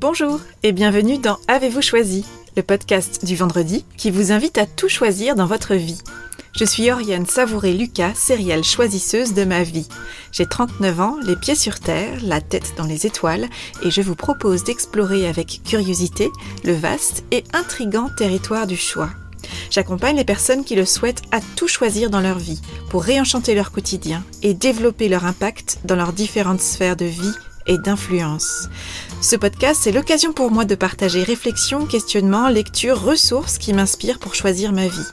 Bonjour et bienvenue dans Avez-vous choisi, le podcast du vendredi qui vous invite à tout choisir dans votre vie. Je suis Oriane Savouré-Lucas, sérielle choisisseuse de ma vie. J'ai 39 ans, les pieds sur terre, la tête dans les étoiles, et je vous propose d'explorer avec curiosité le vaste et intrigant territoire du choix. J'accompagne les personnes qui le souhaitent à tout choisir dans leur vie pour réenchanter leur quotidien et développer leur impact dans leurs différentes sphères de vie et d'influence. Ce podcast, c'est l'occasion pour moi de partager réflexions, questionnements, lectures, ressources qui m'inspirent pour choisir ma vie.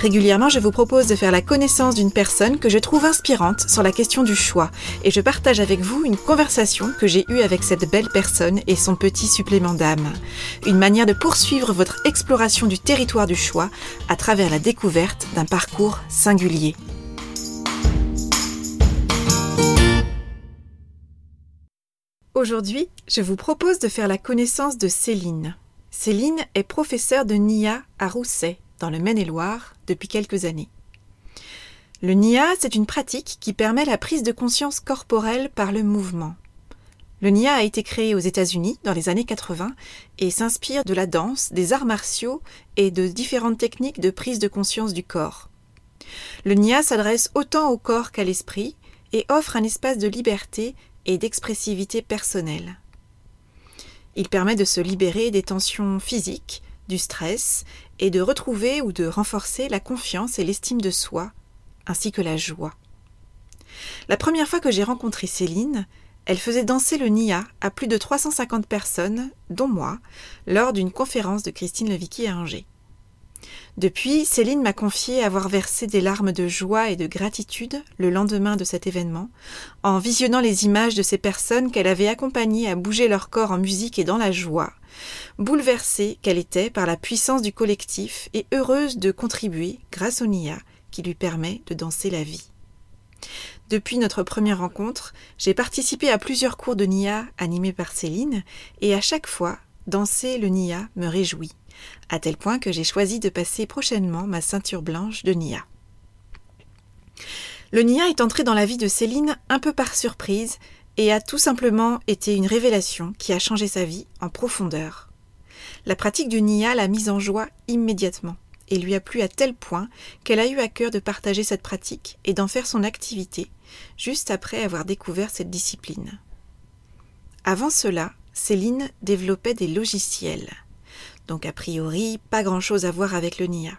Régulièrement, je vous propose de faire la connaissance d'une personne que je trouve inspirante sur la question du choix et je partage avec vous une conversation que j'ai eue avec cette belle personne et son petit supplément d'âme. Une manière de poursuivre votre exploration du territoire du choix à travers la découverte d'un parcours singulier. Aujourd'hui, je vous propose de faire la connaissance de Céline. Céline est professeure de NIA à Rousset, dans le Maine-et-Loire, depuis quelques années. Le NIA, c'est une pratique qui permet la prise de conscience corporelle par le mouvement. Le NIA a été créé aux États-Unis dans les années 80 et s'inspire de la danse, des arts martiaux et de différentes techniques de prise de conscience du corps. Le NIA s'adresse autant au corps qu'à l'esprit et offre un espace de liberté et d'expressivité personnelle. Il permet de se libérer des tensions physiques, du stress, et de retrouver ou de renforcer la confiance et l'estime de soi, ainsi que la joie. La première fois que j'ai rencontré Céline, elle faisait danser le Nia à plus de 350 personnes, dont moi, lors d'une conférence de Christine Levicky à Angers. Depuis, Céline m'a confié avoir versé des larmes de joie et de gratitude le lendemain de cet événement, en visionnant les images de ces personnes qu'elle avait accompagnées à bouger leur corps en musique et dans la joie, bouleversée qu'elle était par la puissance du collectif et heureuse de contribuer, grâce au Nia, qui lui permet de danser la vie. Depuis notre première rencontre, j'ai participé à plusieurs cours de Nia animés par Céline, et à chaque fois, danser le Nia me réjouit à tel point que j'ai choisi de passer prochainement ma ceinture blanche de Nia. Le Nia est entré dans la vie de Céline un peu par surprise et a tout simplement été une révélation qui a changé sa vie en profondeur. La pratique du Nia l'a mise en joie immédiatement et lui a plu à tel point qu'elle a eu à cœur de partager cette pratique et d'en faire son activité, juste après avoir découvert cette discipline. Avant cela, Céline développait des logiciels donc a priori pas grand-chose à voir avec le NIA.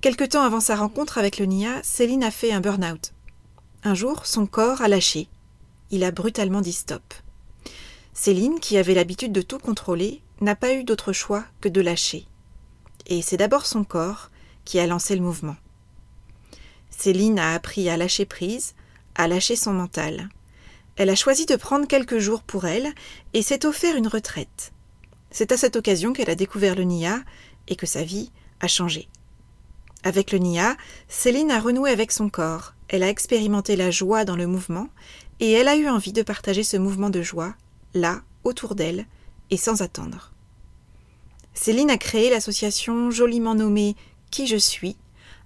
Quelque temps avant sa rencontre avec le NIA, Céline a fait un burn-out. Un jour, son corps a lâché. Il a brutalement dit stop. Céline, qui avait l'habitude de tout contrôler, n'a pas eu d'autre choix que de lâcher. Et c'est d'abord son corps qui a lancé le mouvement. Céline a appris à lâcher prise, à lâcher son mental. Elle a choisi de prendre quelques jours pour elle et s'est offert une retraite. C'est à cette occasion qu'elle a découvert le Nia et que sa vie a changé. Avec le Nia, Céline a renoué avec son corps, elle a expérimenté la joie dans le mouvement, et elle a eu envie de partager ce mouvement de joie, là, autour d'elle, et sans attendre. Céline a créé l'association joliment nommée Qui je suis,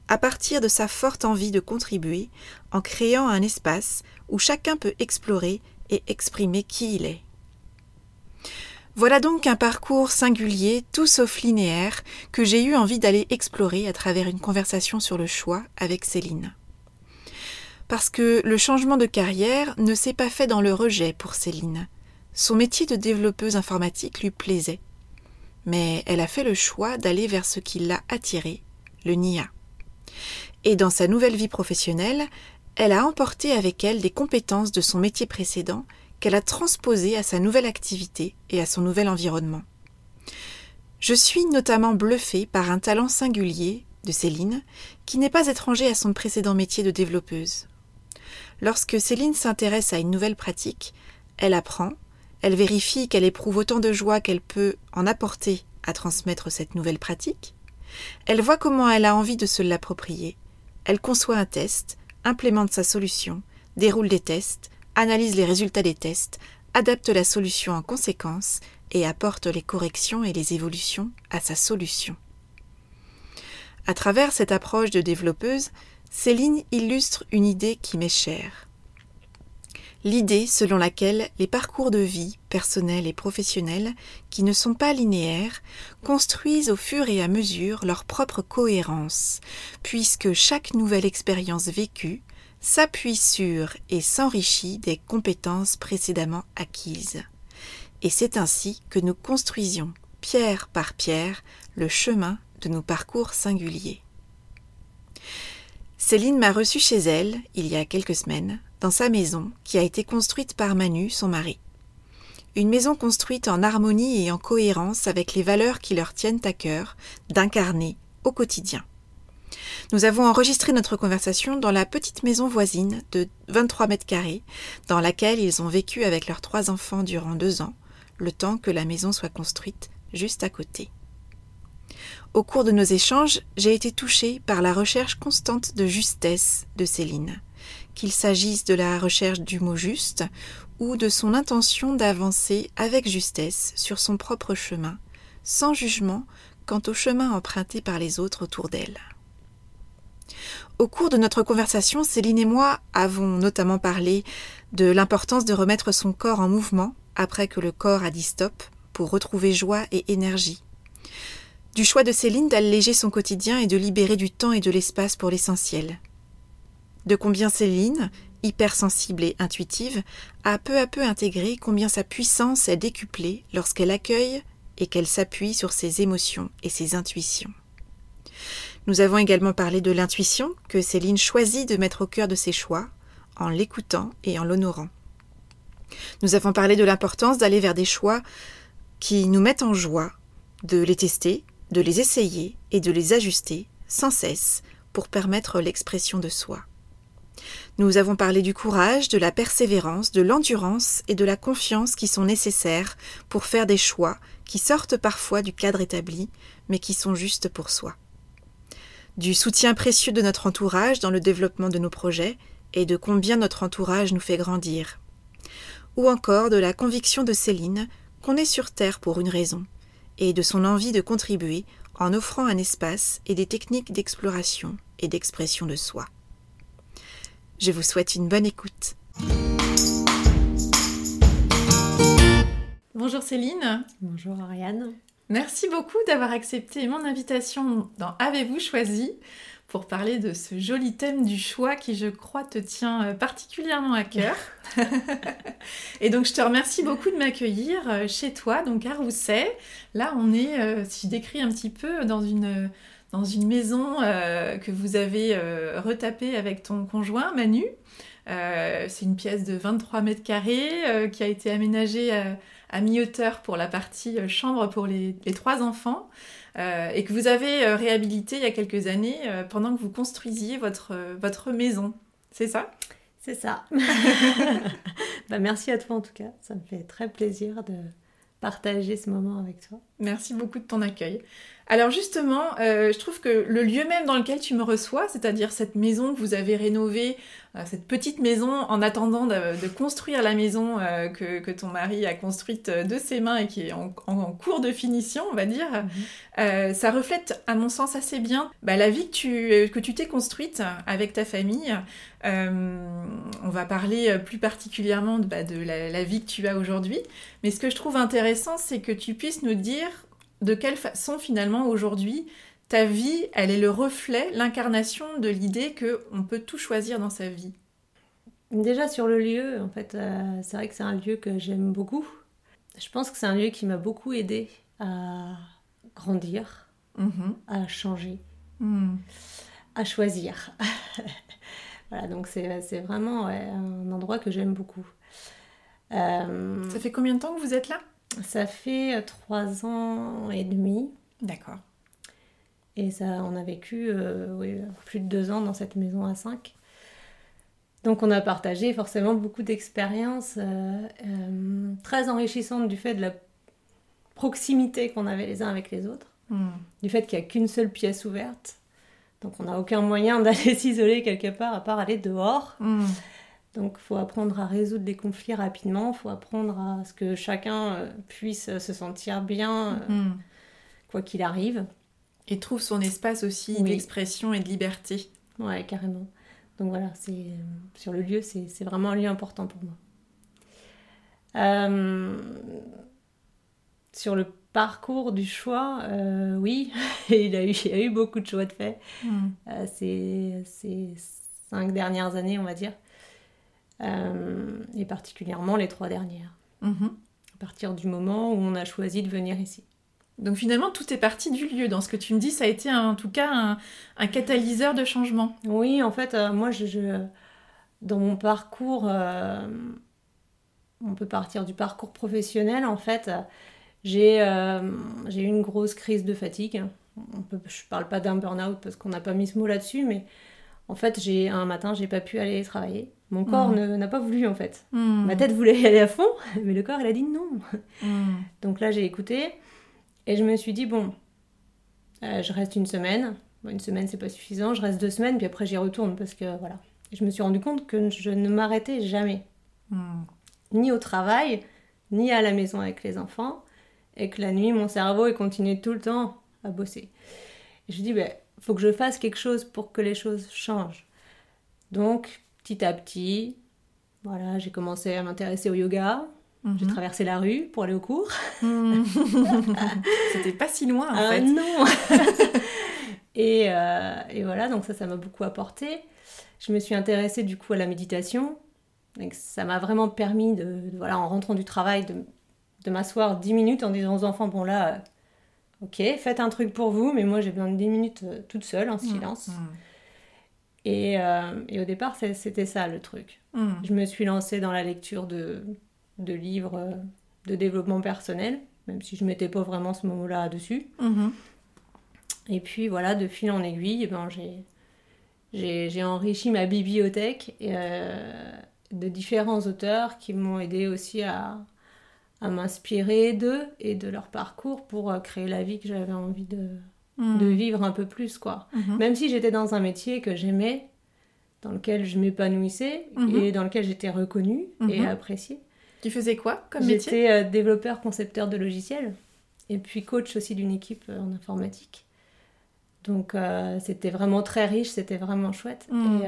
à partir de sa forte envie de contribuer, en créant un espace où chacun peut explorer et exprimer qui il est. Voilà donc un parcours singulier, tout sauf linéaire, que j'ai eu envie d'aller explorer à travers une conversation sur le choix avec Céline. Parce que le changement de carrière ne s'est pas fait dans le rejet pour Céline. Son métier de développeuse informatique lui plaisait. Mais elle a fait le choix d'aller vers ce qui l'a attiré, le NIA. Et dans sa nouvelle vie professionnelle, elle a emporté avec elle des compétences de son métier précédent qu'elle a transposé à sa nouvelle activité et à son nouvel environnement. Je suis notamment bluffée par un talent singulier de Céline, qui n'est pas étranger à son précédent métier de développeuse. Lorsque Céline s'intéresse à une nouvelle pratique, elle apprend, elle vérifie qu'elle éprouve autant de joie qu'elle peut en apporter à transmettre cette nouvelle pratique, elle voit comment elle a envie de se l'approprier, elle conçoit un test, implémente sa solution, déroule des tests, analyse les résultats des tests, adapte la solution en conséquence et apporte les corrections et les évolutions à sa solution. À travers cette approche de développeuse, Céline illustre une idée qui m'est chère. l'idée selon laquelle les parcours de vie, personnels et professionnels, qui ne sont pas linéaires, construisent au fur et à mesure leur propre cohérence, puisque chaque nouvelle expérience vécue s'appuie sur et s'enrichit des compétences précédemment acquises. Et c'est ainsi que nous construisions, pierre par pierre, le chemin de nos parcours singuliers. Céline m'a reçue chez elle, il y a quelques semaines, dans sa maison, qui a été construite par Manu, son mari. Une maison construite en harmonie et en cohérence avec les valeurs qui leur tiennent à cœur, d'incarner au quotidien. Nous avons enregistré notre conversation dans la petite maison voisine de 23 mètres carrés, dans laquelle ils ont vécu avec leurs trois enfants durant deux ans, le temps que la maison soit construite juste à côté. Au cours de nos échanges, j'ai été touchée par la recherche constante de justesse de Céline, qu'il s'agisse de la recherche du mot juste ou de son intention d'avancer avec justesse sur son propre chemin, sans jugement quant au chemin emprunté par les autres autour d'elle. Au cours de notre conversation, Céline et moi avons notamment parlé de l'importance de remettre son corps en mouvement après que le corps a dit stop pour retrouver joie et énergie. Du choix de Céline d'alléger son quotidien et de libérer du temps et de l'espace pour l'essentiel. De combien Céline, hypersensible et intuitive, a peu à peu intégré combien sa puissance est décuplée lorsqu'elle accueille et qu'elle s'appuie sur ses émotions et ses intuitions. Nous avons également parlé de l'intuition que Céline choisit de mettre au cœur de ses choix, en l'écoutant et en l'honorant. Nous avons parlé de l'importance d'aller vers des choix qui nous mettent en joie, de les tester, de les essayer et de les ajuster sans cesse pour permettre l'expression de soi. Nous avons parlé du courage, de la persévérance, de l'endurance et de la confiance qui sont nécessaires pour faire des choix qui sortent parfois du cadre établi, mais qui sont justes pour soi. Du soutien précieux de notre entourage dans le développement de nos projets et de combien notre entourage nous fait grandir. Ou encore de la conviction de Céline qu'on est sur Terre pour une raison, et de son envie de contribuer en offrant un espace et des techniques d'exploration et d'expression de soi. Je vous souhaite une bonne écoute. Bonjour Céline. Bonjour Ariane. Merci beaucoup d'avoir accepté mon invitation dans Avez-vous choisi pour parler de ce joli thème du choix qui, je crois, te tient euh, particulièrement à cœur. et donc, je te remercie beaucoup de m'accueillir euh, chez toi, donc à Rousset. Là, on est, euh, si je décris un petit peu, dans une, dans une maison que vous avez retapée avec ton conjoint, Manu. c'est une pièce de 23 mètres carrés qui a été aménagée à, mi-hauteur pour la partie chambre pour les, les trois enfants. Euh, et que vous avez euh, réhabilité il y a quelques années euh, pendant que vous construisiez votre, votre maison. C'est ça? C'est ça. bah, merci à toi en tout cas. Ça me fait très plaisir de partager ce moment avec toi. Merci beaucoup de ton accueil. Alors justement, je trouve que le lieu même dans lequel tu me reçois, c'est-à-dire cette maison que vous avez rénovée cette petite maison en attendant de, construire la maison euh, que, ton mari a construite euh, de ses mains et qui est en, cours de finition, on va dire, mhm. euh, ça reflète, à mon sens, assez bien bah, la vie que tu que tu t'es construite avec ta famille. on va parler plus particulièrement de, bah, de la, la, vie que tu as aujourd'hui. Mais ce que je trouve intéressant, c'est que tu puisses nous dire de quelle façon finalement aujourd'hui ta vie, elle est le reflet, l'incarnation de l'idée que on peut tout choisir dans sa vie? Déjà sur le lieu, en fait, euh, c'est vrai que c'est un lieu que j'aime beaucoup. Je pense que c'est un lieu qui m'a beaucoup aidé à grandir, mhm. à changer, mhm. à choisir. voilà, donc c'est vraiment un endroit que j'aime beaucoup. Euh, ça fait combien de temps que vous êtes là? Ça fait trois ans et demi. D'accord. Et ça, on a vécu euh, plus de deux ans dans cette maison à 5. Donc on a partagé forcément beaucoup d'expériences euh, euh, très enrichissantes du fait de la proximité qu'on avait les uns avec les autres, hmm. du fait qu'il n'y a qu'une seule pièce ouverte. Donc on n'a aucun moyen d'aller s'isoler quelque part à part aller dehors. Hmm. Donc il faut apprendre à résoudre des conflits rapidement, il faut apprendre à ce que chacun puisse se sentir bien, hmm. quoi qu'il arrive. Et trouve son espace aussi d'expression et de liberté. Ouais, carrément. Donc voilà, c'est sur le lieu, c'est vraiment un lieu important pour moi. Sur le parcours du choix, oui, il, a eu, il y a eu beaucoup de choix de fait mm. ces, ces, cinq dernières années, on va dire. Et particulièrement les trois dernières. Mm-hmm. À partir du moment où on a choisi de venir ici. Donc finalement, tout est parti du lieu. Dans ce que tu me dis, ça a été en tout cas un, catalyseur de changement. Oui, en fait, euh, moi, je, dans mon parcours, euh, on peut partir du parcours professionnel. En fait, j'ai euh, eu une grosse crise de fatigue. On peut, je parle pas d'un burn-out parce qu'on n'a pas mis ce mot là-dessus, mais en fait, j'ai un matin, j'ai pas pu aller travailler. Mon corps mmh. n'a pas voulu en fait. Mmh. Ma tête voulait y aller à fond, mais le corps, il a dit non. Mmh. Donc là, j'ai écouté. Et je me suis dit, bon, euh, je reste une semaine. une semaine, c'est pas suffisant. Je reste deux semaines, puis après, j'y retourne parce que voilà. je me suis rendu compte que je ne m'arrêtais jamais. Ni au travail, ni à la maison avec les enfants. Et que la nuit, mon cerveau, il continuait tout le temps à bosser. Et je me dis, ben, faut que je fasse quelque chose pour que les choses changent. Donc, petit à petit, voilà, j'ai commencé à m'intéresser au yoga. J'ai mhm. traversé la rue pour aller au cours. Mhm. C'était pas si loin en ah, fait. Non. et, euh, et, voilà, donc ça, ça m'a beaucoup apporté. Je me suis intéressée du coup à la méditation. Donc ça m'a vraiment permis de, voilà, en rentrant du travail, de, de m'asseoir 10 minutes en disant aux enfants, bon là, ok, faites un truc pour vous, mais moi j'ai besoin de 10 minutes euh, toute seule, en mhm. silence. Et, et, au départ, c'était ça le truc. Je me suis lancée dans la lecture de de livres euh, de développement personnel, même si je mettais pas vraiment ce mot-là dessus. Mhm. Et puis voilà, de fil en aiguille, ben, j'ai enrichi ma bibliothèque euh, de différents auteurs qui m'ont aidé aussi à, à m'inspirer d'eux et de leur parcours pour euh, créer la vie que j'avais envie de, mhm. de, vivre un peu plus. quoi. Mhm. Même si j'étais dans un métier que j'aimais, dans lequel je m'épanouissais et dans lequel j'étais reconnue et appréciée. Tu faisais quoi comme métier? J'étais euh, développeur, concepteur de logiciels et puis coach aussi d'une équipe euh, en informatique. Donc euh, c'était vraiment très riche, c'était vraiment chouette. Hmm.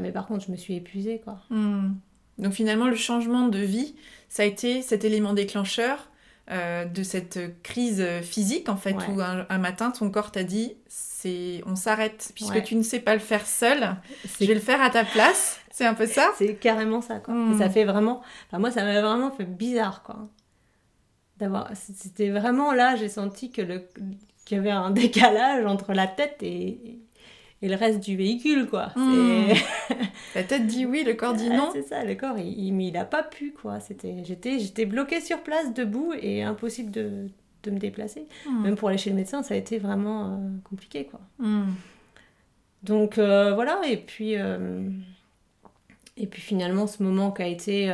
mais par contre, je me suis épuisée quoi. Hmm. Donc finalement, le changement de vie, ça a été cet élément déclencheur de cette crise physique en fait, où un, matin ton corps t'a dit c'est on s'arrête puisque tu ne sais pas le faire seul, je vais le faire à ta place. C'est un peu ça? C'est carrément ça, quoi. Et ça hmm. fait vraiment... Enfin, moi, ça m'a vraiment fait bizarre, quoi. D'avoir... C'était vraiment là, j'ai senti que le... qu'il y avait un décalage entre la tête et, et le reste du véhicule, quoi. Hmm. la tête dit oui, le corps dit non. c'est ça, le corps, il, il, il a pas pu, quoi. C'était... J'étais, j'étais bloquée sur place, debout, et impossible de, de me déplacer. Hmm. Même pour aller chez le médecin, ça a été vraiment euh, compliqué, quoi. Donc, euh, voilà, et puis... Euh, et puis finalement, ce moment qui a été.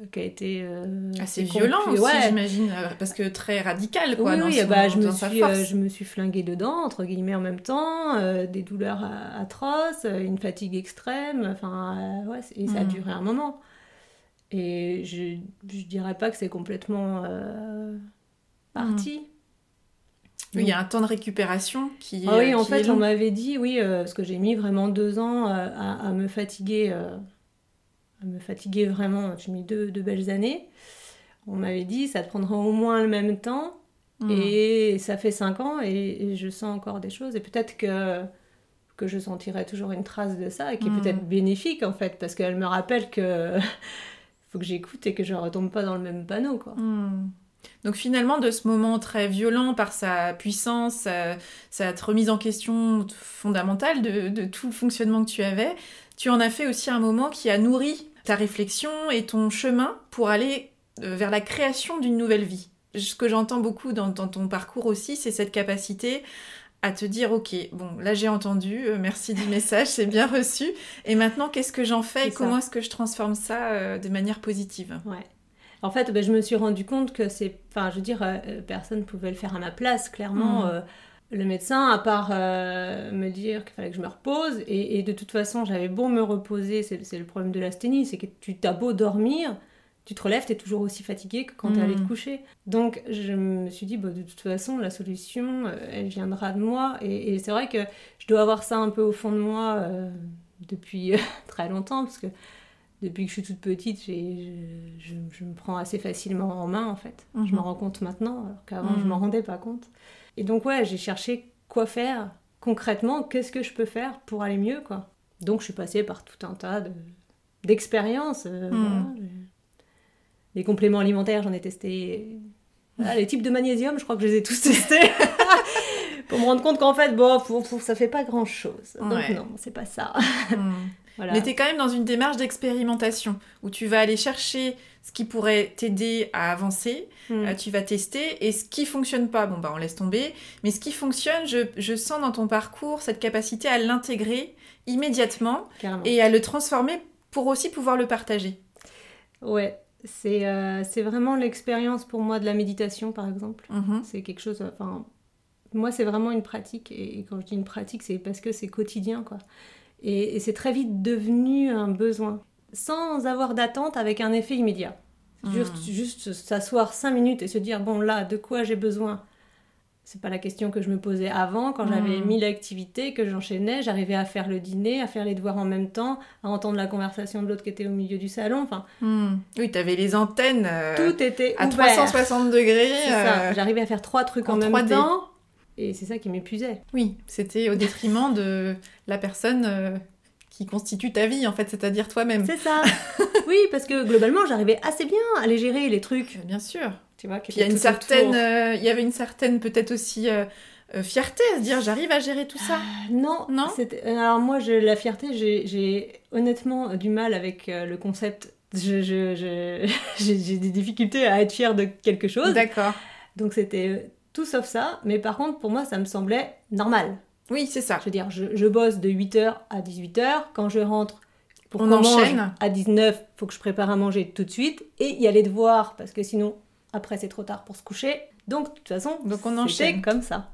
Euh, qui a été euh, assez violent aussi, j'imagine, euh, parce que très radical, quoi. Oui, oui bah, je, me suis, je me suis flinguée dedans, entre guillemets, en même temps, des douleurs atroces, une fatigue extrême, enfin, ouais, et ça a hmm. duré un moment. Et je, je dirais pas que c'est complètement parti, il y a un temps de récupération qui. Ah oui, en fait, on m'avait dit, oui, euh, parce que j'ai mis vraiment deux ans euh, à, me fatiguer, euh, à me fatiguer vraiment. J'ai mis deux, belles années. On m'avait dit, ça te prendra au moins le même temps. Hmm. Et ça fait cinq ans et, je sens encore des choses. Et peut-être que, que je sentirai toujours une trace de ça et qui est hmm. peut-être bénéfique en fait, parce qu'elle me rappelle que faut que j'écoute et que je ne retombe pas dans le même panneau. quoi. Hmm. Donc finalement, de ce moment très violent par sa puissance, sa, remise en question fondamentale de, tout le fonctionnement que tu avais, tu en as fait aussi un moment qui a nourri ta réflexion et ton chemin pour aller euh, vers la création d'une nouvelle vie. Ce que j'entends beaucoup dans, ton parcours aussi, c'est cette capacité à te dire ok bon là j'ai entendu euh, merci du message c'est bien reçu et maintenant qu'est-ce que j'en fais? Et comment est-ce que je transforme ça euh, de manière positive? Ouais en fait, ben, je me suis rendu compte que c'est. Enfin, je veux dire, euh, personne ne pouvait le faire à ma place, clairement. Mm. Euh, le médecin, à part me dire qu'il fallait que je me repose, et, de toute façon, j'avais beau me reposer, c'est le problème de l'asthénie, c'est que tu t'as beau dormir, tu te relèves, tu es toujours aussi fatigué que quand tu allais te mm. coucher. Donc je me suis dit, bah, de toute façon, la solution, elle viendra de moi. Et, c'est vrai que je dois avoir ça un peu au fond de moi depuis très longtemps, parce que depuis que je suis toute petite, je, me prends assez facilement en main en fait. Je Mhm. m'en rends compte maintenant, alors qu'avant je Mhm. m'en rendais pas compte. Et donc ouais, j'ai cherché quoi faire concrètement, qu'est-ce que je peux faire pour aller mieux quoi. Donc je suis passée par tout un tas de- d'expériences. euh, voilà, j'ai- les compléments alimentaires, j'en ai testé. Voilà, les types de magnésium, je crois que je les ai tous testés. pour me rendre compte qu'en fait, bon, pour, pour- ça fait pas grand chose. Donc Ouais. non, c'est pas ça. Hmm. Voilà. Mais tu es quand même dans une démarche d'expérimentation où tu vas aller chercher ce qui pourrait t'aider à avancer, Mm. euh, tu vas tester et ce qui fonctionne pas, bon bah on laisse tomber, mais ce qui fonctionne, je, je sens dans ton parcours cette capacité à l'intégrer immédiatement Carrément. et à le transformer pour aussi pouvoir le partager. Ouais, c'est euh, vraiment l'expérience pour moi de la méditation, par exemple. Mhm. C'est quelque chose. Enfin, moi, c'est vraiment une pratique. Et, et quand je dis une pratique, c'est parce que c'est quotidien, quoi. Et, et c'est très vite devenu un besoin, sans avoir d'attente, avec un effet immédiat. Juste, juste s'asseoir cinq minutes et se dire bon là, de quoi j'ai besoin? C'est pas la question que je me posais avant, quand j'avais Mhm. mille activités, que j'enchaînais, j'arrivais à faire le dîner, à faire les devoirs en même temps, à entendre la conversation de l'autre qui était au milieu du salon. Enfin, Hmm. Oui, tu avais les antennes euh, tout était à ouvert. 360 degrés. Euh, J'arrivais à faire trois trucs en, en même 3D. temps. Et c'est ça qui m'épuisait. Oui, c'était au détriment de la personne euh, qui constitue ta vie, en fait, c'est-à-dire toi-même. C'est ça. oui, parce que globalement, j'arrivais assez bien à les gérer, les trucs. Bien sûr. Tu vois, il y a une certaine, euh, il y avait une certaine peut-être aussi euh, fierté à se dire j'arrive à gérer tout ça. Non, Non c'était- Alors moi, je, la fierté, j'ai- j'ai honnêtement du mal avec le concept. Je- je- je- J'ai j'ai des difficultés à être fière de quelque chose. D'accord. Donc c'était tout sauf ça. Mais par contre, pour moi, ça me semblait normal. Oui, c'est ça. Je veux dire, je, je bosse de 8h à 18h. Quand je rentre pour On qu'on enchaîne. à 19, faut que je prépare à manger tout de suite. Et y a les devoirs, parce que sinon, après, c'est trop tard pour se coucher. Donc, de toute façon, Donc, on enchaîne. comme ça.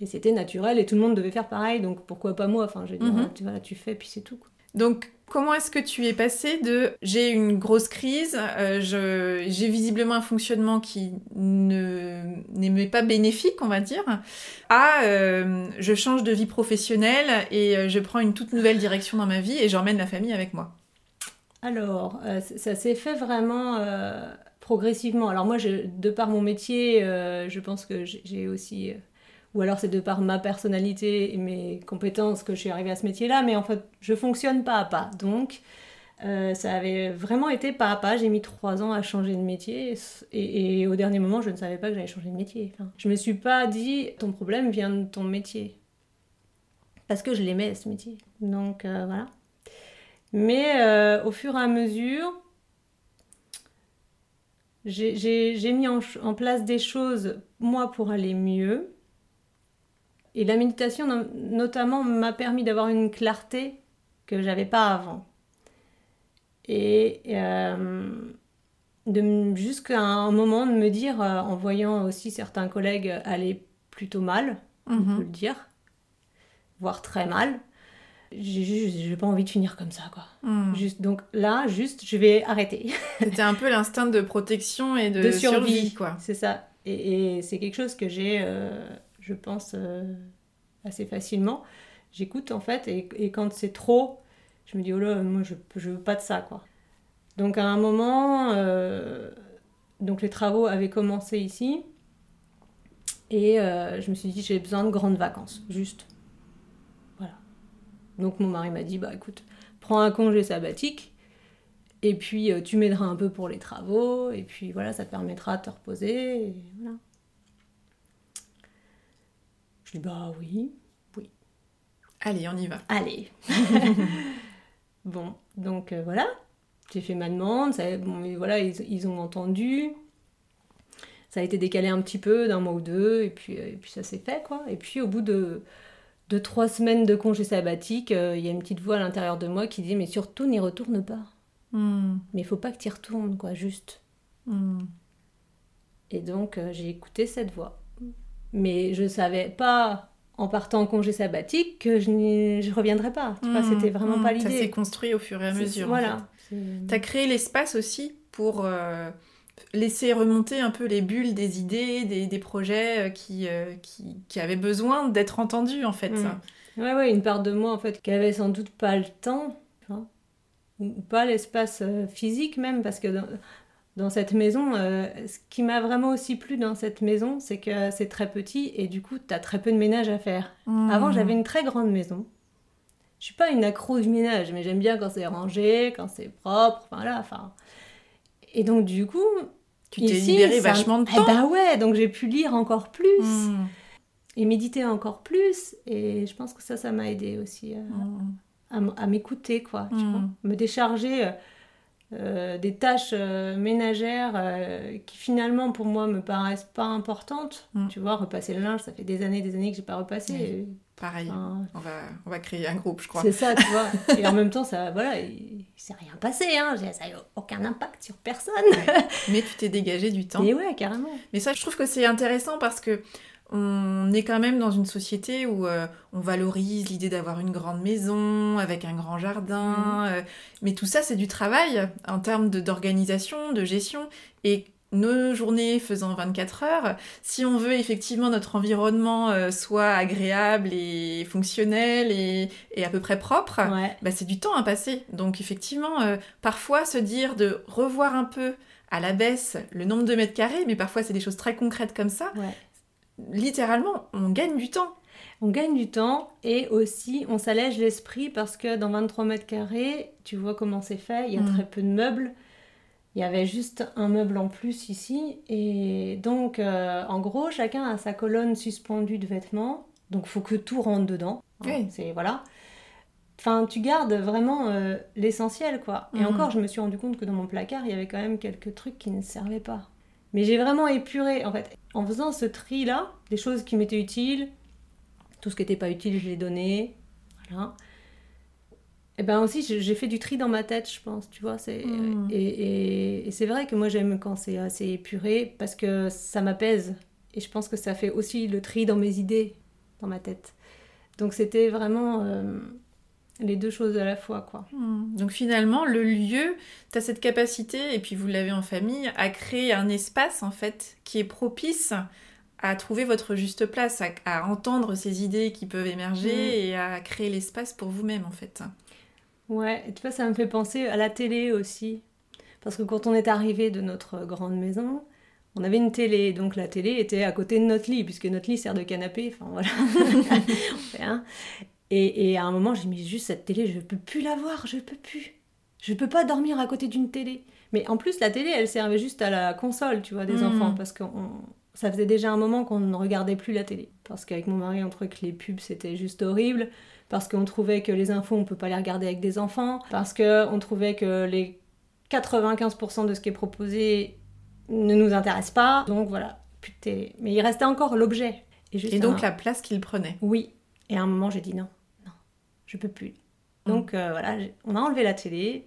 Et c'était naturel, et tout le monde devait faire pareil, donc pourquoi pas moi Enfin, je veux dire, Mhm. tu, voilà, tu fais, puis c'est tout. quoi. Donc comment est-ce que tu es passé de j'ai une grosse crise, euh, j'ai visiblement un fonctionnement qui ne n'est pas bénéfique, on va dire, à euh, je change de vie professionnelle et euh, je prends une toute nouvelle direction dans ma vie et j'emmène la famille avec moi. Alors, ça s'est fait vraiment progressivement. Alors moi, je- de par mon métier, je pense que j'ai aussi... ou alors c'est de par ma personnalité et mes compétences que je suis arrivée à ce métier-là, mais en fait, je fonctionne pas à pas. Donc, euh, ça avait vraiment été pas à pas. J'ai mis trois ans à changer de métier et, au dernier moment, je ne savais pas que j'allais changer de métier. Enfin, je me suis pas dit, ton problème vient de ton métier. Parce que je l'aimais, ce métier. Donc, euh, voilà. Mais euh, au fur et à mesure, j'ai- mis en place des choses, moi, pour aller mieux. Et la méditation, no- notamment, m'a permis d'avoir une clarté que j'avais pas avant. Et euh, jusqu'à un moment de me dire, euh, en voyant aussi certains collègues aller plutôt mal, on Mhm. peut le dire, voire très mal, j'ai juste pas envie de finir comme ça, quoi. Hmm. Juste, donc là, juste, je vais arrêter. C'était un peu l'instinct de protection et de, De survie. survie, quoi. C'est ça. Et, et c'est quelque chose que j'ai, euh, je pense, euh, assez facilement. J'écoute en fait, et, quand c'est trop, je me dis, oh là, moi je, veux pas de ça, quoi. Donc à un moment, euh, donc les travaux avaient commencé ici, et euh, je me suis dit, j'ai besoin de grandes vacances, juste. Voilà. Donc mon mari m'a dit, bah écoute, prends un congé sabbatique, et puis tu m'aideras un peu pour les travaux, et puis voilà, ça te permettra de te reposer, et voilà. Je dis, bah oui, Allez, on y va. allez. bon, donc euh, voilà, j'ai fait ma demande, ça, bon, voilà, ils, ils ont entendu. Ça a été décalé un petit peu d'un mois ou deux, et puis, euh, et puis ça s'est fait, quoi. Et puis au bout de, de trois semaines de congé sabbatique, euh, il y a une petite voix à l'intérieur de moi qui dit Mais surtout, n'y retourne pas. Hmm. Mais il faut pas que tu y retournes, quoi, juste. Hmm. Et donc j'ai écouté cette voix. Mais je savais pas, en partant en congé sabbatique, que je n'y je reviendrais pas. Tu vois, Hmm. c'était vraiment Hmm. pas Ça s'est l'idée. construit au fur et à mesure. en Voilà. Tu as créé l'espace aussi pour euh, laisser remonter un peu les bulles des idées, des, des projets euh, qui, euh, qui, qui avaient besoin d'être entendus en fait. Mm. Ouais, ouais, une part de moi en fait qui avait sans doute pas le temps, ou, pas l'espace physique même, parce que dans, dans cette maison, euh, ce qui m'a vraiment aussi plu dans cette maison, c'est que c'est très petit et du coup, tu as très peu de ménage à faire. Mmh. Avant, j'avais une très grande maison. Je suis pas une accro du ménage, mais j'aime bien quand c'est rangé, quand c'est propre, voilà, enfin. Et donc, du coup, Tu t'es libéré ça- vachement de Eh temps. bah ouais, donc j'ai pu lire encore plus Mmh. et méditer encore plus. Et je pense que ça, ça m'a aidé aussi euh, Mmh. à, m- à m'écouter, quoi. tu vois. Me décharger euh, des tâches euh, ménagères euh, qui finalement pour moi me paraissent pas importantes. Mm. Tu vois, repasser le linge, ça fait des années, des années que j'ai pas repassé. Oui. Et, Pareil. enfin, On va, on va créer un groupe, je crois. c'est ça, tu vois. Et en même temps, ça, voilà, il, il s'est rien passé, hein. Ça a eu aucun impact sur personne. Mais tu t'es dégagé du temps. Et ouais, carrément. Mais ça, je trouve que c'est intéressant parce que on est quand même dans une société où euh, on valorise l'idée d'avoir une grande maison avec un grand jardin. euh, mais tout ça, c'est du travail en termes d'organisation, de gestion. Et nos journées faisant 24 heures, si on veut effectivement notre environnement euh, soit agréable et fonctionnel et, et à peu près propre, Ouais. bah, c'est du temps à passer. Donc effectivement, parfois se dire de revoir un peu à la baisse le nombre de mètres carrés, mais parfois c'est des choses très concrètes comme ça, Ouais. Littéralement, on gagne du temps. On gagne du temps et aussi on s'allège l'esprit parce que dans 23 mètres carrés, tu vois comment c'est fait, il y a Mm. très peu de meubles. Il y avait juste un meuble en plus ici et donc euh, en gros chacun a sa colonne suspendue de vêtements, donc faut que tout rentre dedans. Oui. C'est voilà. Enfin, tu gardes vraiment euh, l'essentiel quoi. Et Mhm. encore, je me suis rendu compte que dans mon placard, il y avait quand même quelques trucs qui ne servaient pas. Mais j'ai vraiment épuré en fait en faisant ce tri là, des choses qui m'étaient utiles, tout ce qui n'était pas utile, je l'ai donné. Voilà. Et ben aussi, j'ai fait du tri dans ma tête, je pense, tu vois. C'est, Mm. Et, et- et c'est vrai que moi, j'aime quand c'est assez épuré parce que ça m'apaise. Et je pense que ça fait aussi le tri dans mes idées, dans ma tête. Donc c'était vraiment euh, les deux choses à la fois, quoi. Donc finalement, le lieu, tu as cette capacité, et puis vous l'avez en famille, à créer un espace en fait qui est propice à trouver votre juste place, à, à entendre ces idées qui peuvent émerger Mm. et à créer l'espace pour vous-même en fait. Ouais, et tu vois, ça me fait penser à la télé aussi. Parce que quand on est arrivé de notre grande maison, on avait une télé. Donc la télé était à côté de notre lit, puisque notre lit sert de canapé. Enfin voilà. Et, et à un moment, j'ai mis juste cette télé, je peux plus la voir, je peux plus. Je peux pas dormir à côté d'une télé. Mais en plus, la télé, elle servait juste à la console, tu vois, des Mhm. enfants. Parce que ça faisait déjà un moment qu'on ne regardait plus la télé. Parce qu'avec mon mari, on trouvait que les pubs, c'était juste horrible parce qu'on trouvait que les infos, on peut pas les regarder avec des enfants, parce qu'on trouvait que les 95% de ce qui est proposé ne nous intéresse pas. Donc voilà, plus de télé. Mais il restait encore l'objet. juste Et donc un- la place qu'il prenait. Oui. Et à un moment, j'ai dit non, je peux plus. Donc euh, voilà, on a enlevé la télé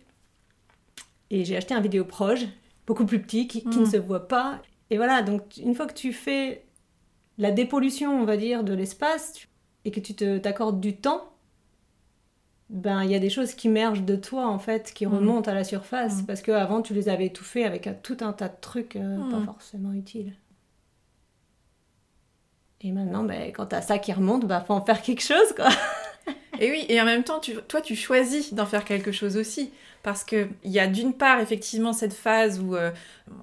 et j'ai acheté un vidéoproche, beaucoup plus petit, qui, qui Mm. ne se voit pas. Et voilà, donc une fois que tu fais la dépollution, on va dire, de l'espace tu- et que tu te- t'accordes du temps, ben il y a des choses qui émergent de toi en fait, qui Mm. remontent à la surface Mm. parce qu'avant tu les avais étouffés avec un- tout un tas de trucs euh, pas Mm. forcément utiles. Et maintenant, ben, quand t'as ça qui remonte, bah faut en faire quelque chose quoi. Et oui, et en même temps, tu, toi, tu choisis d'en faire quelque chose aussi. Parce qu'il y a d'une part, effectivement, cette phase où, euh,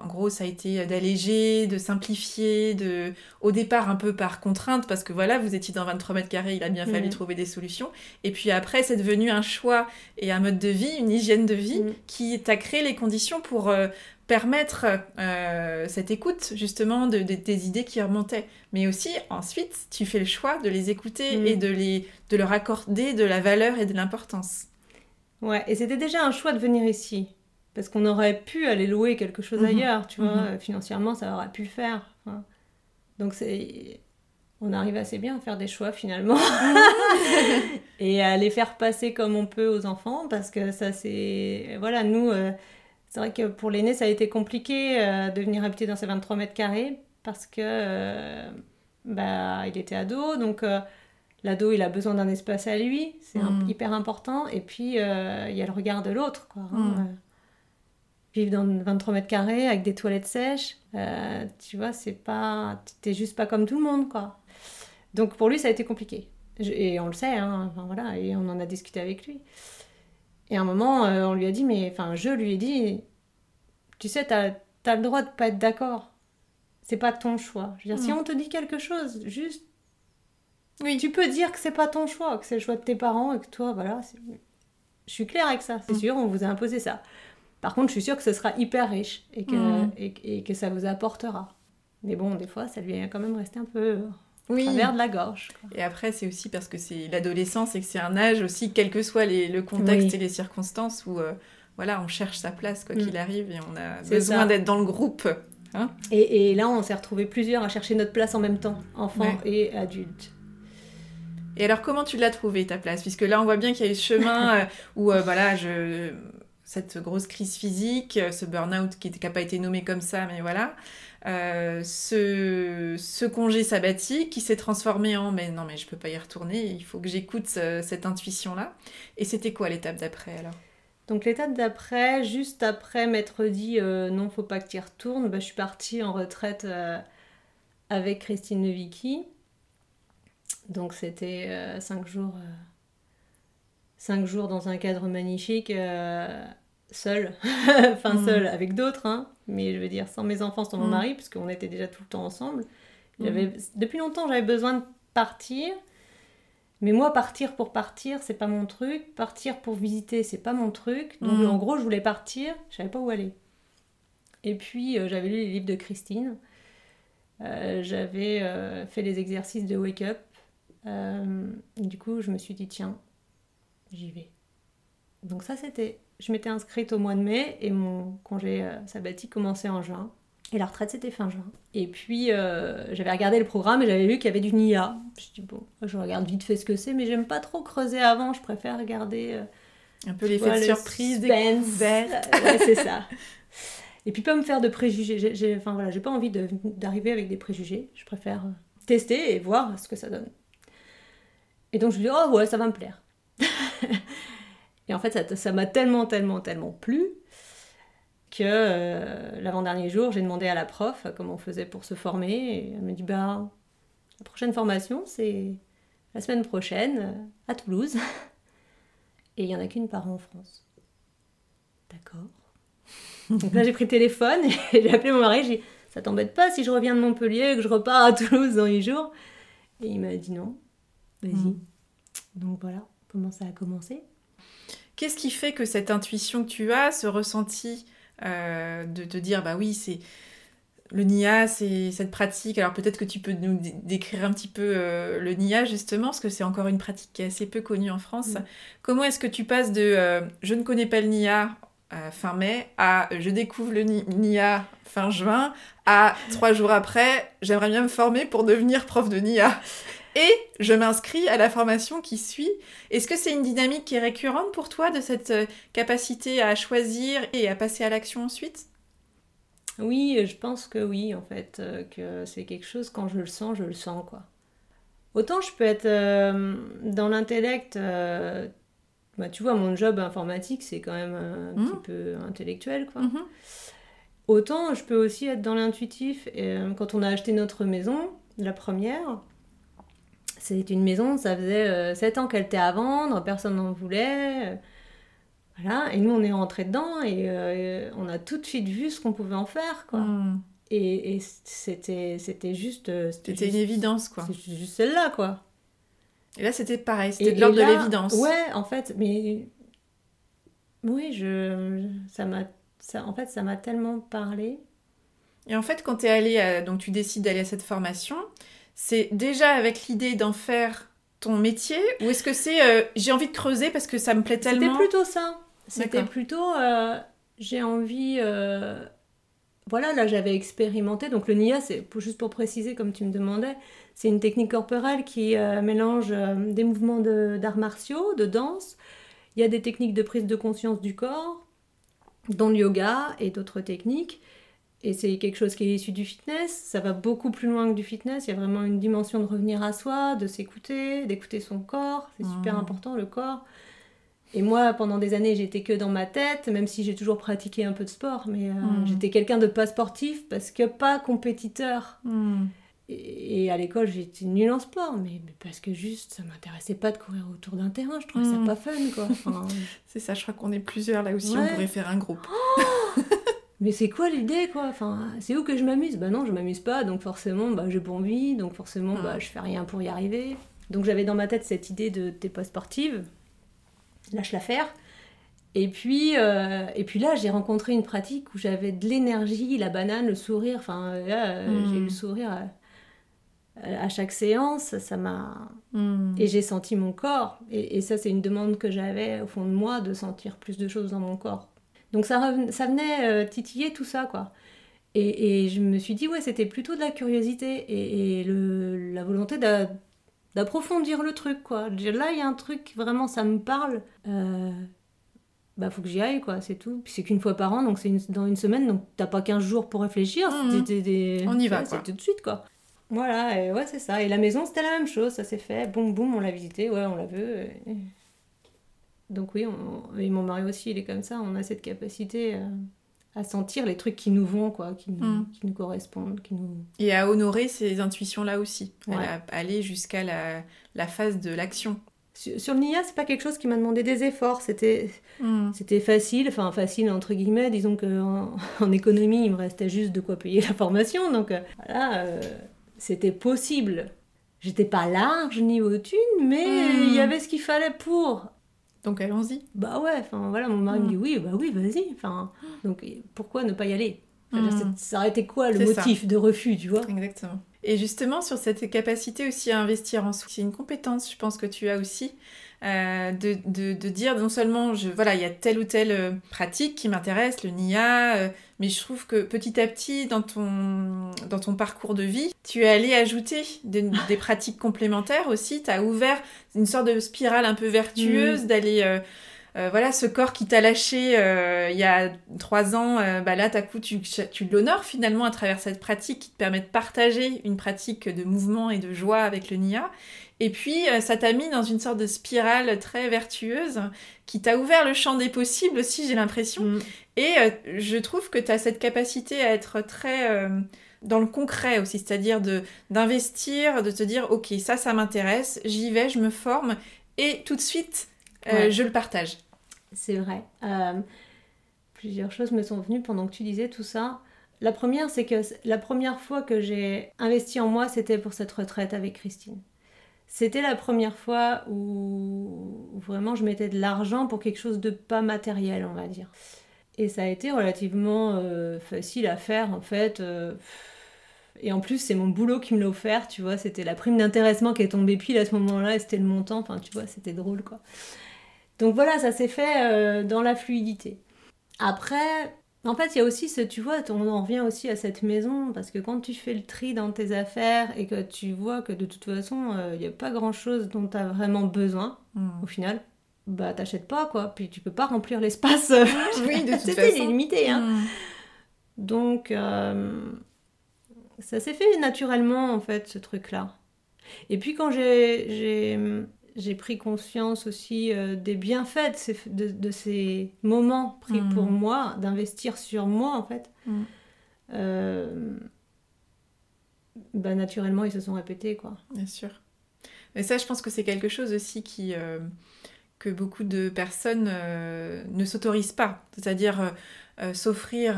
en gros, ça a été d'alléger, de simplifier, de, au départ, un peu par contrainte, parce que voilà, vous étiez dans 23 mètres carrés, il a bien fallu Mhm. trouver des solutions. Et puis après, c'est devenu un choix et un mode de vie, une hygiène de vie, Mhm. qui t'a créé les conditions pour euh, permettre euh, cette écoute, justement, de, de- des idées qui remontaient. Mais aussi, ensuite, tu fais le choix de les écouter Mhm. et de, les, de leur accorder de la valeur et de l'importance. Ouais, et c'était déjà un choix de venir ici. Parce qu'on aurait pu aller louer quelque chose Mhm. ailleurs, tu vois. Mhm. euh, Financièrement, ça aurait pu le faire. Enfin, Donc c'est... On arrive assez bien à faire des choix finalement. et à les faire passer comme on peut aux enfants. Parce que ça c'est... Voilà, nous... euh, C'est vrai que pour l'aîné, ça a été compliqué euh, de venir habiter dans ces 23 mètres carrés. Parce que... euh, bah, il était ado, donc... euh, L'ado, il a besoin d'un espace à lui, c'est Mm. hyper important. Et puis, il y a le regard de l'autre. quoi, hein, Mm. Vivre dans 23 mètres carrés avec des toilettes sèches, tu vois, c'est pas. T'es juste pas comme tout le monde, quoi. Donc, pour lui, ça a été compliqué. Et on le sait, hein, enfin, voilà, et on en a discuté avec lui. Et à un moment, euh, on lui a dit, mais enfin, je lui ai dit, tu sais, t'as as le droit de pas être d'accord. C'est pas ton choix. Je veux dire, si Mm. on te dit quelque chose, juste, Oui. tu peux dire que c'est pas ton choix, que c'est le choix de tes parents et que toi, voilà. Je suis claire avec ça, c'est Mm. sûr, on vous a imposé ça. Par contre, je suis sûre que ce sera hyper riche et que, Mm. et, et que ça vous apportera. Mais bon, des fois, ça lui est quand même resté un peu au Oui. travers de la gorge. quoi. Et après, c'est aussi parce que c'est l'adolescence et que c'est un âge aussi, quel que soit les- le contexte Oui. et les circonstances, où euh, voilà, on cherche sa place quoi Mm. qu'il arrive et on a besoin d'être dans le groupe. Et, et là, on s'est retrouvés plusieurs à chercher notre place en même temps, enfants Ouais. et adultes. Et alors, comment tu l'as trouvé ta place? Puisque là, on voit bien qu'il y a eu ce chemin euh, où, euh, voilà, je... cette grosse crise physique, ce burn-out qui n'a pas été nommé comme ça, mais voilà, euh, ce... congé sabbatique qui s'est transformé en mais non, mais je peux pas y retourner, il faut que j'écoute euh, cette intuition-là. Et c'était quoi l'étape d'après alors? Donc l'étape d'après, juste après m'être dit euh, non, faut pas que tu y retournes, bah, je suis partie en retraite avec Christine Levicki. Donc c'était euh, cinq jours, cinq jours dans un cadre magnifique, seule, enfin seule avec d'autres, hein, mais je veux dire sans mes enfants, sans mon Mhm. mari, puisqu'on était déjà tout le temps ensemble. J'avais, depuis longtemps, j'avais besoin de partir. Mais moi, partir pour partir, c'est pas mon truc. Partir pour visiter, c'est pas mon truc. Donc, Mhm. en gros, je voulais partir, je savais pas où aller. Et puis, euh, j'avais lu les livres de Christine. Euh, j'avais euh, fait les exercices de Wake Up. Du coup, je me suis dit, tiens, j'y vais. Donc, ça, c'était. Je m'étais inscrite au mois de mai et mon congé euh, sabbatique commençait en juin. Et la retraite, c'était fin juin. Et puis, euh, j'avais regardé le programme et j'avais vu qu'il y avait du NIA. Je dis, bon, je regarde vite fait ce que c'est, mais j'aime pas trop creuser avant. Je préfère regarder. euh, Un peu l'effet de le surprise, découverte. Ouais, c'est ça. Et puis, pas me faire de préjugés. J'ai, enfin, voilà, j'ai pas envie de- d'arriver avec des préjugés. Je préfère tester et voir ce que ça donne. Et donc, je me dis, oh ouais, ça va me plaire. et en fait, ça, m'a tellement, tellement, tellement plu que euh, l'avant-dernier jour, j'ai demandé à la prof euh, comment on faisait pour se former. Et elle me dit, bah, la prochaine formation, c'est la semaine prochaine euh, à Toulouse. Et il n'y en a qu'une par an en France. D'accord. Donc là, j'ai pris le téléphone et j'ai appelé mon mari. J'ai dit, ça t'embête pas si je reviens de Montpellier et que je repars à Toulouse dans 8 jours? Et il m'a dit non, vas-y. Mm. Donc voilà comment ça a commencé. Qu'est-ce qui fait que cette intuition que tu as, ce ressenti euh, de te dire, bah oui, c'est le NIA, c'est cette pratique. Alors peut-être que tu peux nous dé- décrire un petit peu euh, le NIA justement, parce que c'est encore une pratique qui est assez peu connue en France. Mm. Comment est-ce que tu passes de euh, je ne connais pas le NIA euh, fin mai à je découvre le Ni- NIA fin juin à trois jours après, j'aimerais bien me former pour devenir prof de NIA? Et je m'inscris à la formation qui suit. Est-ce que c'est une dynamique qui est récurrente pour toi de cette euh, capacité à choisir et à passer à l'action ensuite? Oui, je pense que oui, en fait, euh, que c'est quelque chose, quand je le sens, je le sens, quoi. Autant je peux être euh, dans l'intellect, euh, bah, tu vois, mon job informatique, c'est quand même un Mhm. petit peu intellectuel, quoi. Mhm. Autant je peux aussi être dans l'intuitif. Et, euh, quand on a acheté notre maison, la première, c'est une maison, ça faisait 7 ans qu'elle était à vendre, personne n'en voulait. euh, voilà, et nous on est rentrés dedans et euh, on a tout de suite vu ce qu'on pouvait en faire, quoi. Hmm. Et, et c'était, c'était juste. euh, C'était une évidence, quoi. C'est juste celle-là, quoi. Et là, c'était pareil, c'était de l'ordre de l'évidence. Ouais, en fait, mais. Oui, je. Ça m'a. Ça, en fait, ça m'a tellement parlé. Et en fait, quand tu es allé, à- donc tu décides d'aller à cette formation, c'est déjà avec l'idée d'en faire ton métier ou est-ce que c'est euh, j'ai envie de creuser parce que ça me plaît C'était tellement plutôt ça. C'était plutôt. euh, j'ai envie. euh, Voilà, là j'avais expérimenté. Donc le NIA, c'est juste pour préciser, comme tu me demandais, c'est une technique corporelle qui mélange des mouvements de- d'arts martiaux, de danse. Il y a des techniques de prise de conscience du corps, dont le yoga et d'autres techniques. Et c'est quelque chose qui est issu du fitness. Ça va beaucoup plus loin que du fitness. Il y a vraiment une dimension de revenir à soi, de s'écouter, d'écouter son corps. C'est super Mhm. important, le corps. Et moi, pendant des années, j'étais que dans ma tête, même si j'ai toujours pratiqué un peu de sport. Mais euh, Mhm. j'étais quelqu'un de pas sportif parce que pas compétiteur. Hmm. Et, à l'école, j'étais nulle en sport, mais, parce que juste, ça m'intéressait pas de courir autour d'un terrain. Je trouvais ça pas fun, quoi. Enfin, C'est ça, je crois qu'on est plusieurs là aussi, on pourrait faire un groupe. mais c'est quoi l'idée, quoi? Enfin, c'est où que je m'amuse? Bah non, je m'amuse pas, donc forcément, bah, j'ai pas envie, donc forcément, bah, je fais rien pour y arriver. Donc j'avais dans ma tête cette idée de t'es pas sportive, lâche l'affaire. Et puis, euh, et puis là, j'ai rencontré une pratique où j'avais de l'énergie, la banane, le sourire. Enfin, là, euh, Mm. j'ai eu le sourire à, à chaque séance. Ça m'a Mm. et j'ai senti mon corps. Et, et ça, c'est une demande que j'avais au fond de moi de sentir plus de choses dans mon corps. Donc ça, reven- ça venait euh, titiller tout ça, quoi. Et, et je me suis dit, ouais, c'était plutôt de la curiosité et, et le, la volonté d'a- d'approfondir le truc, quoi. Là, il y a un truc, vraiment, ça me parle. Euh, bah, faut que j'y aille, quoi, c'est tout. Puis c'est qu'une fois par an, donc c'est une- dans une semaine, donc t'as pas 15 jours pour réfléchir. Des- On y va, ouais, quoi. C'est tout de suite, quoi. Voilà, et ouais, c'est ça. Et la maison, c'était la même chose, ça s'est fait. Boum, boum, on l'a visité, ouais, on l'a vu. et- Donc oui, on... et mon mari aussi, il est comme ça. On a cette capacité euh, à sentir les trucs qui nous vont, quoi, qui nous, Mm. qui nous correspondent, qui nous... Et à honorer ces intuitions-là aussi. Ouais. À aller jusqu'à la, la phase de l'action. Sur, sur le NIA, c'est pas quelque chose qui m'a demandé des efforts. C'était Mm. C'était facile, enfin facile entre guillemets, disons qu'en en économie, il me restait juste de quoi payer la formation, donc euh, voilà, euh, c'était possible. J'étais pas large niveau thunes, mais Hmm. il y avait ce qu'il fallait pour. Donc allons-y. Bah ouais, enfin voilà, mon mari me dit oui, bah oui, vas-y, enfin, donc pourquoi ne pas y aller? C'est- Ça aurait été quoi le ça. motif de refus, tu vois? Exactement. Et justement, sur cette capacité aussi à investir en soi, c'est une compétence, je pense que tu as aussi, euh, de, de, de dire non seulement, je, voilà, il y a telle ou telle euh, pratique qui m'intéresse, le NIA, euh, mais je trouve que petit à petit, dans ton, dans ton parcours de vie, tu es allé ajouter des, des pratiques complémentaires aussi, tu as ouvert une sorte de spirale un peu vertueuse d'aller... euh, euh, voilà, ce corps qui t'a lâché euh, il y a trois ans, euh, bah là, t'as coup, tu, tu l'honores finalement à travers cette pratique qui te permet de partager une pratique de mouvement et de joie avec le Nia. Et puis, euh, ça t'a mis dans une sorte de spirale très vertueuse qui t'a ouvert le champ des possibles aussi, j'ai l'impression. Mm. Et je trouve que tu as cette capacité à être très dans le concret aussi, c'est-à-dire de d'investir, de te dire, ok, ça, ça m'intéresse, j'y vais, je me forme, et tout de suite, euh, Ouais. je le partage. C'est vrai. Euh, plusieurs choses me sont venues pendant que tu disais tout ça. La première, c'est que la première fois que j'ai investi en moi, c'était pour cette retraite avec Christine. C'était la première fois où, où vraiment je mettais de l'argent pour quelque chose de pas matériel, on va dire. Et ça a été relativement euh, facile à faire, en fait. euh, et en plus, c'est mon boulot qui me l'a offert, tu vois. C'était la prime d'intéressement qui est tombée pile à ce moment-là, et c'était le montant. Enfin, tu vois, c'était drôle, quoi. Donc voilà, ça s'est fait euh, dans la fluidité. Après, en fait, il y a aussi ce, tu vois, on en revient aussi à cette maison, parce que quand tu fais le tri dans tes affaires et que tu vois que de toute façon, euh, il n'y a pas grand-chose dont tu as vraiment besoin, au final, bah t'achètes pas, quoi. Puis tu peux pas remplir l'espace. Oui, de toute façon. limité, hein. Mm. Donc, euh, ça s'est fait naturellement, en fait, ce truc-là. Et puis, quand j'ai, j'ai, pris conscience aussi euh, des bienfaits de ces, de, de ces moments pris Mhm. pour moi, d'investir sur moi, en fait, Mm. euh, bah, naturellement, ils se sont répétés, quoi. Bien sûr. Mais ça, je pense que c'est quelque chose aussi qui, euh, que beaucoup de personnes ne s'autorisent pas. C'est-à-dire s'offrir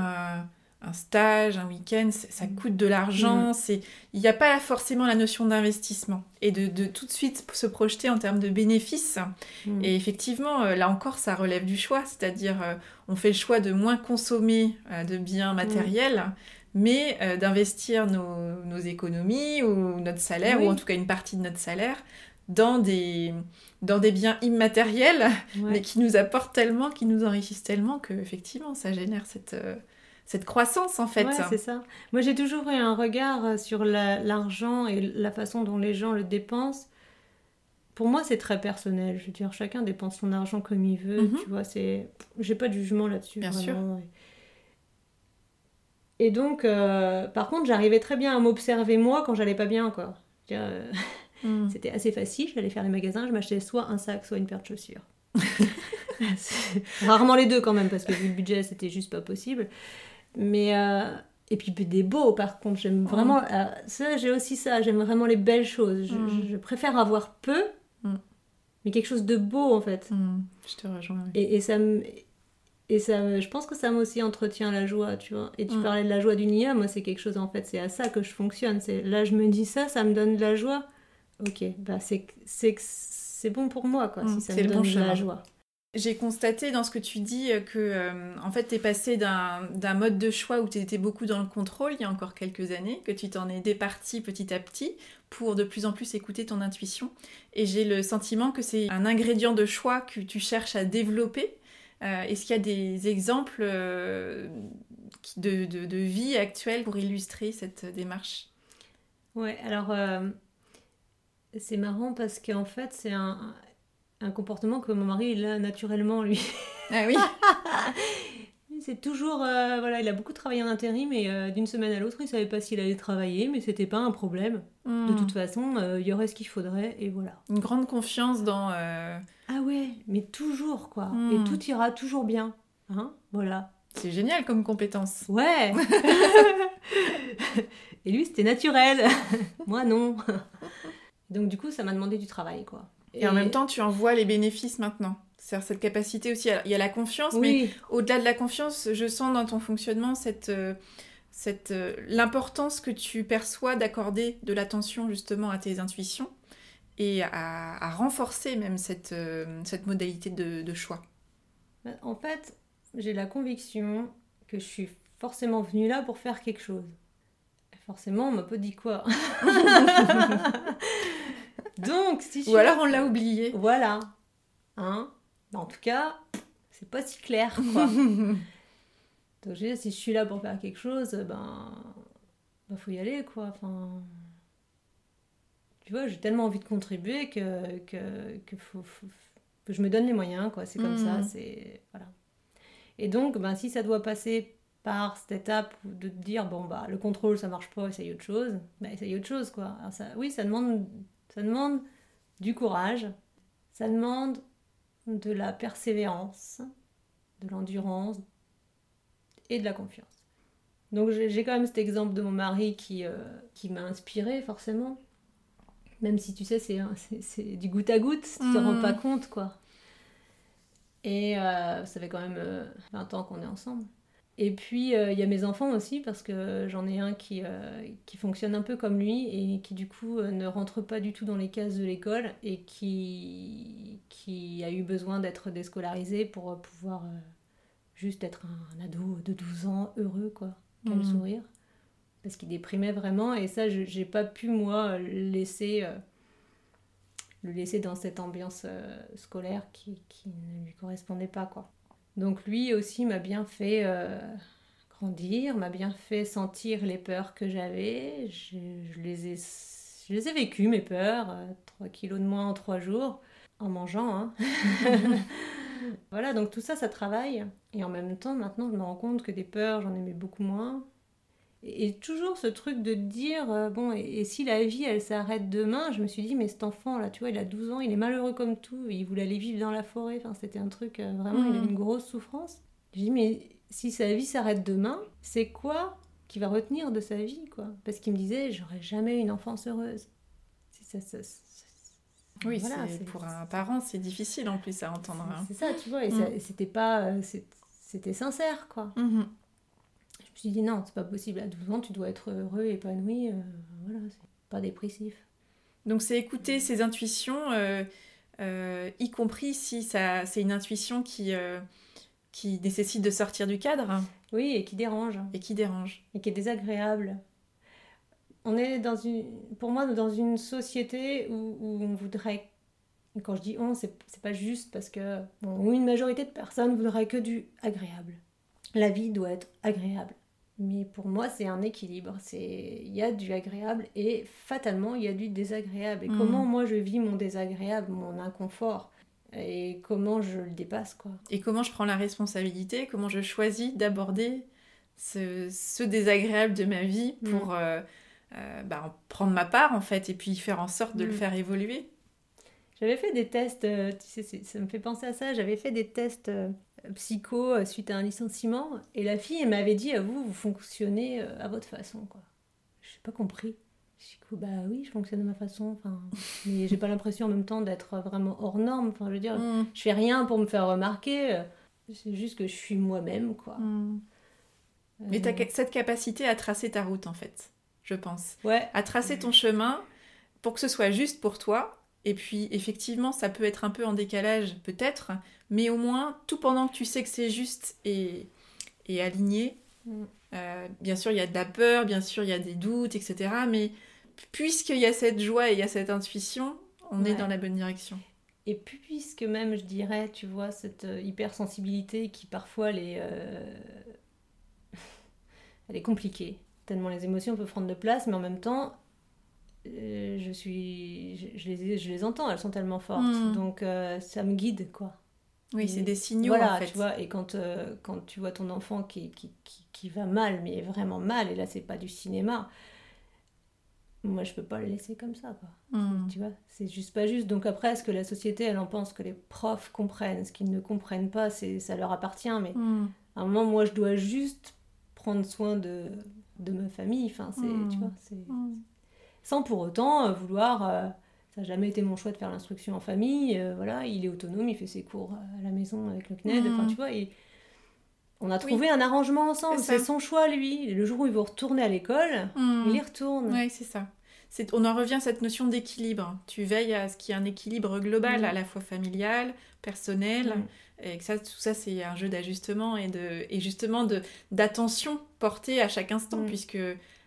un, stage, un week-end, ça Mm. coûte de l'argent. c'est Il n'y a pas forcément la notion d'investissement et de, de tout de suite se projeter en termes de bénéfices. Mm. Et effectivement, euh, là encore, ça relève du choix, c'est-à-dire euh, on fait le choix de moins consommer euh, de biens matériels, mais euh, d'investir nos, nos économies ou notre salaire, Oui. ou en tout cas une partie de notre salaire, dans des, dans des biens immatériels, Ouais. mais qui nous apportent tellement, qui nous enrichissent tellement, que effectivement, ça génère cette, cette croissance en fait. Ouais, c'est ça. Moi, j'ai toujours eu un regard euh, sur la- l'argent et la façon dont les gens le dépensent. Pour moi, c'est très personnel. Je veux dire, chacun dépense son argent comme il veut. Mhm. Tu vois, c'est. J'ai pas de jugement là-dessus. Bien vraiment. Et donc, euh, par contre, j'arrivais très bien à m'observer moi quand j'allais pas bien, quoi. Dire, euh, Mm. C'était assez facile. J'allais faire les magasins, je m'achetais soit un sac, soit une paire de chaussures. Rarement les deux quand même, parce que vu le budget, c'était juste pas possible. Mais, euh, Et puis des beaux, par contre, j'aime vraiment. euh, ça, j'ai aussi ça. J'aime vraiment les belles choses. Je, Mm. je- préfère avoir peu, Mm. mais quelque chose de beau en fait. Je te rejoins. oui. Et, et ça me. Et ça, je pense que ça m'aussi entretient la joie, tu vois. Et tu Mm. parlais de la joie du Nia, moi c'est quelque chose en fait, c'est à ça que je fonctionne. C'est là je me dis ça, ça me donne de la joie. Ok, bah c'est c'est bon pour moi quoi, Mm, si ça c'est me le donne bon de la joie. J'ai constaté dans ce que tu dis euh, que euh, en fait tu es passé d'un mode de choix où tu étais beaucoup dans le contrôle il y a encore quelques années, que tu t'en es départi petit à petit pour de plus en plus écouter ton intuition. Et j'ai le sentiment que c'est un ingrédient de choix que tu cherches à développer. Euh, Est-ce qu'il y a des exemples de, de- vie actuelle pour illustrer cette démarche? Ouais, alors c'est marrant parce qu'en fait c'est un, un comportement que mon mari il a naturellement lui. Ah oui C'est toujours, euh, voilà, il a beaucoup travaillé en intérim et euh, d'une semaine à l'autre il savait pas s'il allait travailler, mais c'était pas un problème. De Hmm. toute façon, euh, il y aurait ce qu'il faudrait et voilà. Une grande confiance dans... Ah ouais, mais toujours quoi. Mm. Et tout ira toujours bien. Hein Voilà. C'est génial comme compétence. Ouais Et lui, c'était naturel. Moi, non. Donc, du coup, ça m'a demandé du travail, quoi. Et, en même temps, tu en vois les bénéfices maintenant. C'est-à-dire cette capacité aussi. à- Il y a la confiance, mais au-delà de la confiance, je sens dans ton fonctionnement cette, euh, cette, euh, l'importance que tu perçois d'accorder de l'attention justement à tes intuitions et à, à renforcer même cette, euh, cette modalité de, de choix. Bah, en fait, j'ai la conviction que je suis forcément venue là pour faire quelque chose. Et forcément, on m'a pas dit quoi. Donc, si je Ou alors on l'a oublié. Voilà. Hein? Bah, En tout cas, c'est pas si clair, quoi. Donc, je veux dire, si je suis là pour faire quelque chose, ben. ben faut y aller, quoi. Enfin. Tu vois, j'ai tellement envie de contribuer que, que, que, faut, faut- que je me donne les moyens, quoi. C'est comme ça, Mhm. c'est. Voilà. Et donc, ben, si ça doit passer par cette étape de te dire, bon, bah, le contrôle, ça marche pas, essaye autre chose, ben, essaye autre chose, quoi. Alors, ça, oui, ça demande, ça demande du courage, ça demande de la persévérance, de l'endurance et de la confiance. Donc j'ai quand même cet exemple de mon mari qui, euh, qui m'a inspiré forcément. Même si tu sais, c'est du goutte à goutte, tu te Mhm. rends pas compte quoi. Et euh, ça fait quand même euh, 20 ans qu'on est ensemble. Et puis euh, il y a mes enfants aussi, parce que j'en ai un qui, euh, qui fonctionne un peu comme lui et qui du coup euh, ne rentre pas du tout dans les cases de l'école et qui, qui a eu besoin d'être déscolarisé pour pouvoir euh, juste être un, un ado de 12 ans heureux, quoi. Quel Mhm. sourire. Parce qu'il déprimait vraiment et ça, je- j'ai pas pu moi laisser, le laisser dans cette ambiance scolaire qui, qui ne lui correspondait pas, quoi. Donc lui aussi m'a bien fait euh, grandir, m'a bien fait sentir les peurs que j'avais. Je, je les ai, je les ai vécues, mes peurs. 3 kilos de moins en 3 jours, en mangeant. Hein. voilà, donc tout ça, ça travaille. Et en même temps, maintenant, je me rends compte que des peurs, j'en aimais beaucoup moins. Et, toujours ce truc de dire, euh, bon, et, et si la vie, elle s'arrête demain, je me suis dit, mais cet enfant, là, tu vois, il a 12 ans, il est malheureux comme tout, il voulait aller vivre dans la forêt, enfin, c'était un truc, euh, vraiment, il a Mhm. une grosse souffrance. J'ai dit, mais si sa vie s'arrête demain, c'est quoi qui va retenir de sa vie, quoi? Parce qu'il me disait, j'aurais jamais une enfance heureuse. Ça, ça, ça- Oui, Voilà, c'est- pour un parent, c'est difficile en plus à entendre. hein. C'est ça, tu vois, et Mm. c'était pas, euh, c'était sincère, quoi. Mhm. Je me suis dit non, c'est pas possible. À 12 ans, tu dois être heureux, épanoui. euh, voilà, c'est pas dépressif. Donc c'est écouter ses intuitions, euh, euh, y compris si ça, c'est une intuition qui, euh, qui nécessite de sortir du cadre Oui, et qui dérange, et qui dérange. et qui est désagréable. On est dans une, pour moi, dans une société où, où on voudrait, quand je dis on, c'est pas juste parce que bon, une majorité de personnes voudraient que du agréable. La vie doit être agréable. Mais pour moi, c'est un équilibre. C'est il y a du agréable et fatalement il y a du désagréable. Et Mhm. comment moi je vis mon désagréable, mon inconfort? Et comment je le dépasse quoi? Et comment je prends la responsabilité, comment je choisis d'aborder ce, ce désagréable de ma vie pour euh, euh, bah, en prendre ma part en fait et puis faire en sorte de le Mm. faire évoluer? J'avais fait des tests, euh, tu sais, ça me fait penser à ça. J'avais fait des tests psycho euh, suite à un licenciement. Et la fille, elle m'avait dit, à vous, vous fonctionnez euh, à votre façon. quoi. Je n'ai pas compris. Je dis, bah oui, je fonctionne de ma façon. Enfin, mais j'ai pas l'impression en même temps d'être vraiment hors norme. Enfin, je veux dire, Mm. je fais rien pour me faire remarquer. C'est juste que je suis moi-même, quoi. Mm. Mais Euh, tu as cette capacité à tracer ta route, en fait, je pense. Ouais, À tracer ton chemin pour que ce soit juste pour toi. Et puis, effectivement, ça peut être un peu en décalage, peut-être, mais au moins, tout pendant que tu sais que c'est juste et, et aligné. Mm. euh, bien sûr, il y a de la peur, bien sûr, il y a des doutes, etc. Mais puisqu'il y a cette joie et il y a cette intuition, on est dans la bonne direction. Et puisque même, je dirais, tu vois, cette euh, hypersensibilité qui parfois elle est, euh, elle est compliquée, tellement les émotions peuvent prendre de place, mais en même temps, euh, je suis, je, je les, je les entends, elles sont tellement fortes, Mm. donc euh, ça me guide, quoi. Oui, c'est des signaux, Voilà, en fait. tu vois, et quand, euh, quand tu vois ton enfant qui, qui, qui, qui va mal, mais vraiment mal, et là c'est pas du cinéma, moi je peux pas le laisser comme ça, quoi. Mm. Tu vois, c'est juste pas juste. Donc après, ce que la société, elle en pense que les profs comprennent, ce qu'ils ne comprennent pas, c'est ça leur appartient. Mais Mm. à un moment, moi, je dois juste prendre soin de, de ma famille. Enfin, c'est, Mm. tu vois, c'est. Sans pour autant euh, vouloir. euh, ça n'a jamais été mon choix de faire l'instruction en famille. euh, voilà, il est autonome, il fait ses cours à la maison avec le CNED. Mm. Enfin, tu vois, et on a trouvé un arrangement ensemble. C'est son choix, lui. Le jour où il veut retourner à l'école, Mm. il y retourne. Oui, c'est ça. On en revient à cette notion d'équilibre. Tu veilles à ce qu'il y ait un équilibre global, Mm. à la fois familial, personnel, et que ça, tout ça, c'est un jeu d'ajustement et, de, et justement de- d'attention portée à chaque instant, puisque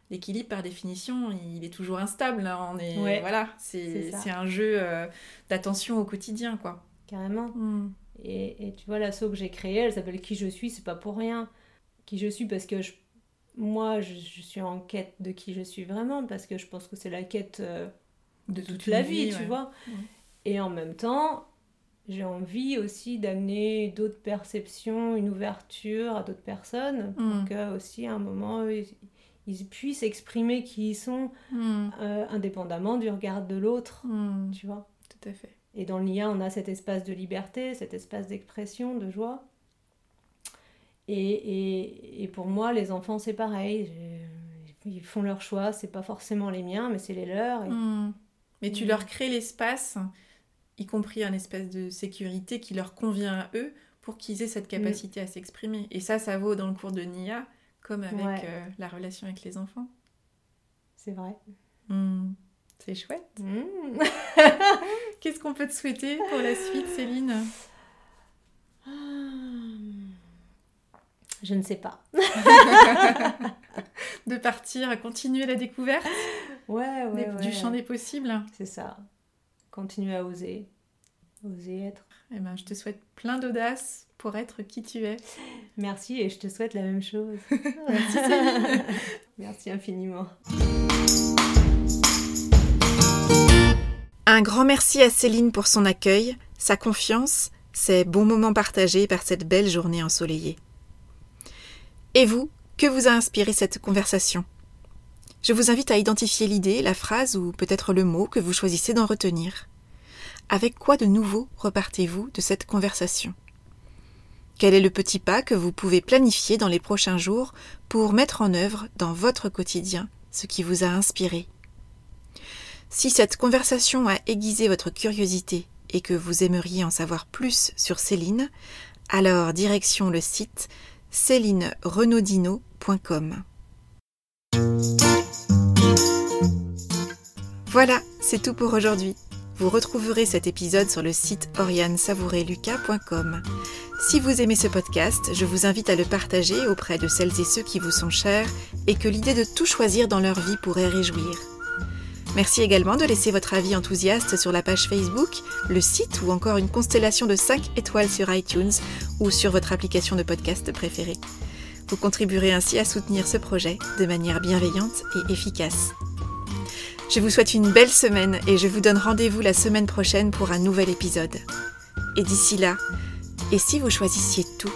l'équilibre, par définition, il est toujours instable. hein. On est, Ouais, voilà, c'est un jeu euh, d'attention au quotidien, quoi. Carrément. Mm. Et, et tu vois, l'asso que j'ai créée, elle s'appelle Qui je suis, c'est pas pour rien. Qui je suis parce que je- moi, je, je suis en quête de qui je suis vraiment, parce que je pense que c'est la quête euh, de toute la vie, tu ouais. vois. Ouais. Et en même temps, j'ai envie aussi d'amener d'autres perceptions, une ouverture à d'autres personnes, pour Mm. que aussi à un moment, ils, ils puissent exprimer qui ils sont, Mm. euh, indépendamment du regard de l'autre, Mm. tu vois. Tout à fait. Et dans l'IA, on a cet espace de liberté, cet espace d'expression, de joie. Et, et, et pour moi, les enfants, c'est pareil. Ils font leur choix, c'est pas forcément les miens, mais c'est les leurs. Et... Mm. Mais tu leur crées l'espace, y compris un espace de sécurité qui leur convient à eux, pour qu'ils aient cette capacité à s'exprimer. Et ça, ça vaut dans le cours de Nia, comme avec Ouais. euh, la relation avec les enfants. C'est vrai. Mm. C'est chouette. Mm. Qu'est-ce qu'on peut te souhaiter pour la suite, Céline? Je ne sais pas. De partir, continuer la découverte Ouais, ouais, des- ouais. du champ des possibles C'est ça. Continuer à oser. Oser être. Eh ben, je te souhaite plein d'audace pour être qui tu es. Merci et je te souhaite la même chose. Merci, Céline. Merci infiniment. Un grand merci à Céline pour son accueil, sa confiance, ses bons moments partagés par cette belle journée ensoleillée. Et vous, que vous a inspiré cette conversation? Je vous invite à identifier l'idée, la phrase ou peut-être le mot que vous choisissez d'en retenir. Avec quoi de nouveau repartez-vous de cette conversation? Quel est le petit pas que vous pouvez planifier dans les prochains jours pour mettre en œuvre dans votre quotidien ce qui vous a inspiré? Si cette conversation a aiguisé votre curiosité et que vous aimeriez en savoir plus sur Céline, alors direction le site célinerenaudino.com. Voilà, c'est tout pour aujourd'hui. Vous retrouverez cet épisode sur le site oriansavoureluca.com. Si vous aimez ce podcast, je vous invite à le partager auprès de celles et ceux qui vous sont chers et que l'idée de tout choisir dans leur vie pourrait réjouir. Merci également de laisser votre avis enthousiaste sur la page Facebook, le site ou encore une constellation de 5 étoiles sur iTunes ou sur votre application de podcast préférée. Vous contribuerez ainsi à soutenir ce projet de manière bienveillante et efficace. Je vous souhaite une belle semaine et je vous donne rendez-vous la semaine prochaine pour un nouvel épisode. Et d'ici là, et si vous choisissiez tout?